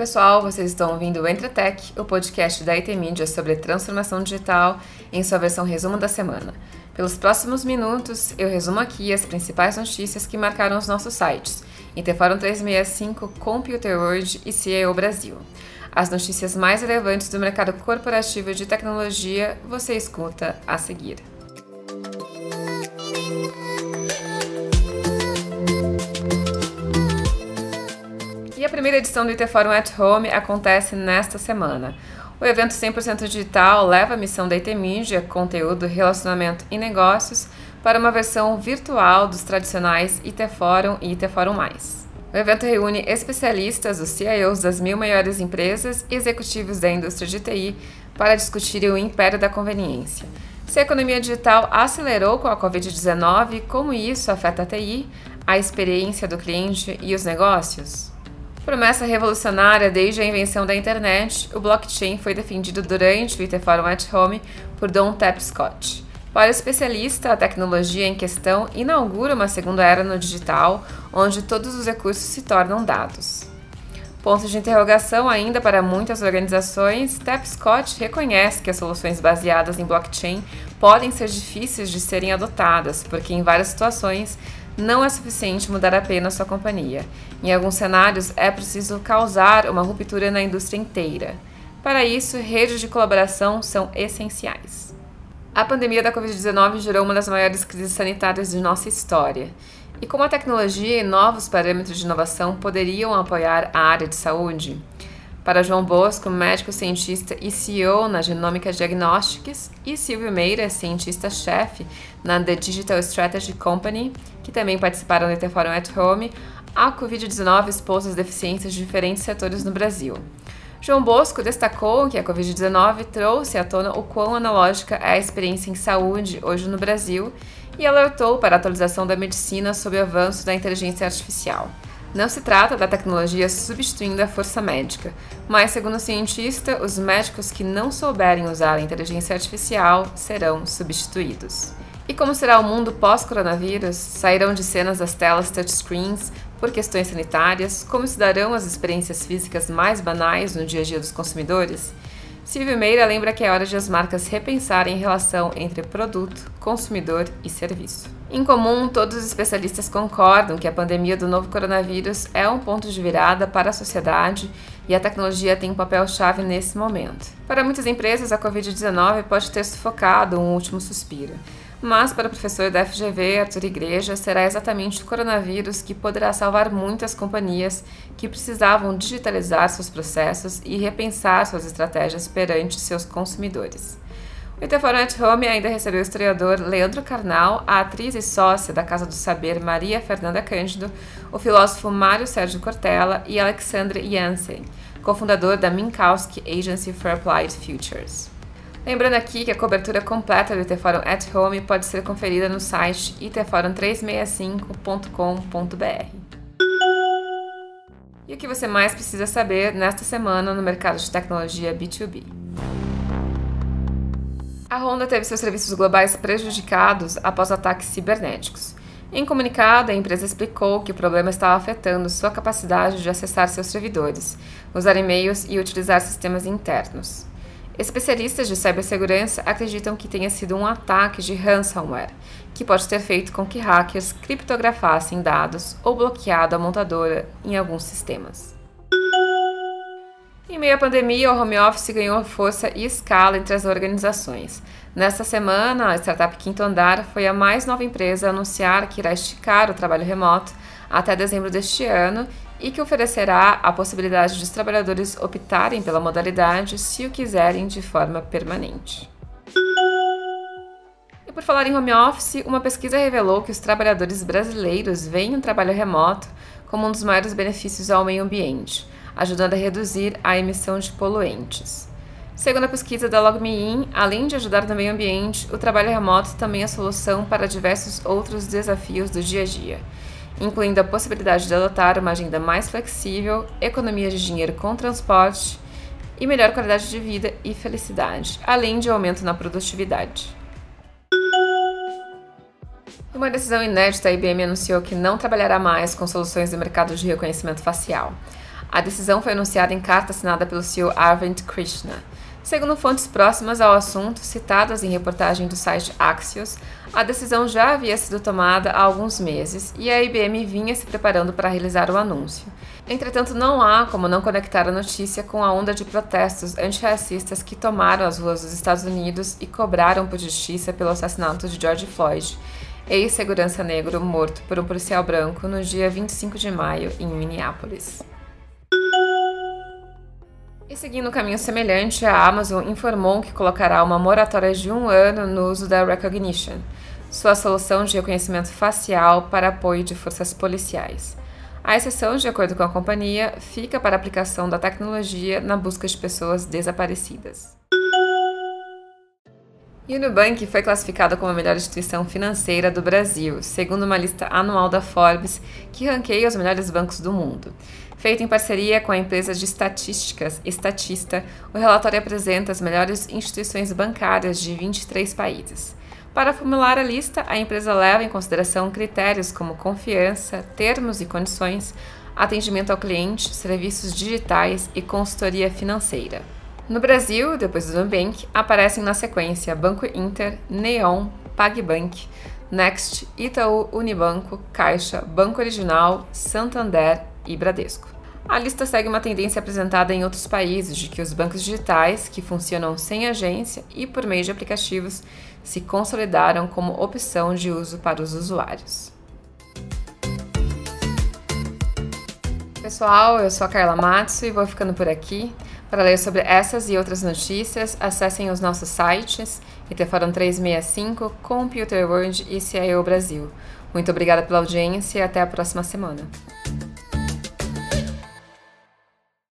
pessoal, vocês estão ouvindo o Entretech, o podcast da IT Media sobre transformação digital em sua versão resumo da semana. Pelos próximos minutos, eu resumo aqui as principais notícias que marcaram os nossos sites, Interforum 365, Computer World e CEO Brasil. As notícias mais relevantes do mercado corporativo de tecnologia você escuta a seguir. A primeira edição do IT Forum at Home acontece nesta semana. O evento 100% digital leva a missão da IT Media, conteúdo, relacionamento e negócios, para uma versão virtual dos tradicionais IT Forum e IT Forum+. O evento reúne especialistas, os CIOs das mil maiores empresas e executivos da indústria de TI para discutirem o império da conveniência. Se a economia digital acelerou com a Covid-19, como isso afeta a TI, a experiência do cliente e os negócios? Promessa revolucionária desde a invenção da internet, o blockchain foi defendido durante o IT Forum at Home por Don Tapscott. Para o especialista, a tecnologia em questão inaugura uma segunda era no digital, onde todos os recursos se tornam dados. Ponto de interrogação ainda para muitas organizações, Tapscott reconhece que as soluções baseadas em blockchain podem ser difíceis de serem adotadas, porque em várias situações não é suficiente mudar apenas sua companhia. Em alguns cenários, é preciso causar uma ruptura na indústria inteira. Para isso, redes de colaboração são essenciais. A pandemia da Covid-19 gerou uma das maiores crises sanitárias de nossa história. E como a tecnologia e novos parâmetros de inovação poderiam apoiar a área de saúde? Para João Bosco, médico cientista e CEO na Genômica Diagnostics, e Silvio Meira, cientista-chefe na The Digital Strategy Company, que também participaram do IT Forum at Home, a Covid-19 expôs as deficiências de diferentes setores no Brasil. João Bosco destacou que a Covid-19 trouxe à tona o quão analógica é a experiência em saúde hoje no Brasil e alertou para a atualização da medicina sob o avanço da inteligência artificial. Não se trata da tecnologia substituindo a força médica, mas, segundo o cientista, os médicos que não souberem usar a inteligência artificial serão substituídos. E como será o mundo pós-coronavírus? Sairão de cenas as telas touchscreens por questões sanitárias? Como se darão as experiências físicas mais banais no dia a dia dos consumidores? Silvio Meira lembra que é hora de as marcas repensarem a relação entre produto, consumidor e serviço. Em comum, todos os especialistas concordam que a pandemia do novo coronavírus é um ponto de virada para a sociedade e a tecnologia tem um papel-chave nesse momento. Para muitas empresas, a Covid-19 pode ter sufocado um último suspiro. Mas, para o professor da FGV, Arthur Igreja, será exatamente o coronavírus que poderá salvar muitas companhias que precisavam digitalizar seus processos e repensar suas estratégias perante seus consumidores. O at Home ainda recebeu o historiador Leandro Carnal, a atriz e sócia da Casa do Saber Maria Fernanda Cândido, o filósofo Mário Sérgio Cortella e Alexandre Jansen, cofundador da Minkowski Agency for Applied Futures. Lembrando aqui que a cobertura completa do Iteforum at Home pode ser conferida no site iteforum365.com.br. E o que você mais precisa saber nesta semana no mercado de tecnologia B2B? A Honda teve seus serviços globais prejudicados após ataques cibernéticos. Em comunicado, a empresa explicou que o problema estava afetando sua capacidade de acessar seus servidores, usar e-mails e utilizar sistemas internos. Especialistas de cibersegurança acreditam que tenha sido um ataque de ransomware, que pode ter feito com que hackers criptografassem dados ou bloqueado a montadora em alguns sistemas. Em meio à pandemia, o home office ganhou força e escala entre as organizações. Nesta semana, a startup Quinto Andar foi a mais nova empresa a anunciar que irá esticar o trabalho remoto até dezembro deste ano e que oferecerá a possibilidade de os trabalhadores optarem pela modalidade se o quiserem de forma permanente. E por falar em home office, uma pesquisa revelou que os trabalhadores brasileiros veem o trabalho remoto como um dos maiores benefícios ao meio ambiente, ajudando a reduzir a emissão de poluentes. Segundo a pesquisa da LogMeIn, além de ajudar no meio ambiente, o trabalho remoto também é solução para diversos outros desafios do dia a dia incluindo a possibilidade de adotar uma agenda mais flexível, economia de dinheiro com transporte e melhor qualidade de vida e felicidade, além de aumento na produtividade. Uma decisão inédita, a IBM anunciou que não trabalhará mais com soluções do mercado de reconhecimento facial. A decisão foi anunciada em carta assinada pelo CEO Arvind Krishna. Segundo fontes próximas ao assunto, citadas em reportagem do site Axios, a decisão já havia sido tomada há alguns meses e a IBM vinha se preparando para realizar o anúncio. Entretanto, não há como não conectar a notícia com a onda de protestos antirracistas que tomaram as ruas dos Estados Unidos e cobraram por justiça pelo assassinato de George Floyd, ex-segurança negro morto por um policial branco no dia 25 de maio em Minneapolis. E seguindo um caminho semelhante, a Amazon informou que colocará uma moratória de um ano no uso da Recognition, sua solução de reconhecimento facial para apoio de forças policiais. A exceção, de acordo com a companhia, fica para a aplicação da tecnologia na busca de pessoas desaparecidas. E o Nubank foi classificado como a melhor instituição financeira do Brasil, segundo uma lista anual da Forbes que ranqueia os melhores bancos do mundo. Feito em parceria com a empresa de estatísticas Estatista, o relatório apresenta as melhores instituições bancárias de 23 países. Para formular a lista, a empresa leva em consideração critérios como confiança, termos e condições, atendimento ao cliente, serviços digitais e consultoria financeira. No Brasil, depois do Nubank, aparecem na sequência Banco Inter, Neon, PagBank, Next, Itaú, Unibanco, Caixa, Banco Original, Santander e Bradesco. A lista segue uma tendência apresentada em outros países de que os bancos digitais, que funcionam sem agência e por meio de aplicativos, se consolidaram como opção de uso para os usuários. Pessoal, eu sou a Carla Matsu e vou ficando por aqui. Para ler sobre essas e outras notícias, acessem os nossos sites Iteforum 365, Computer World e CIO Brasil. Muito obrigada pela audiência e até a próxima semana.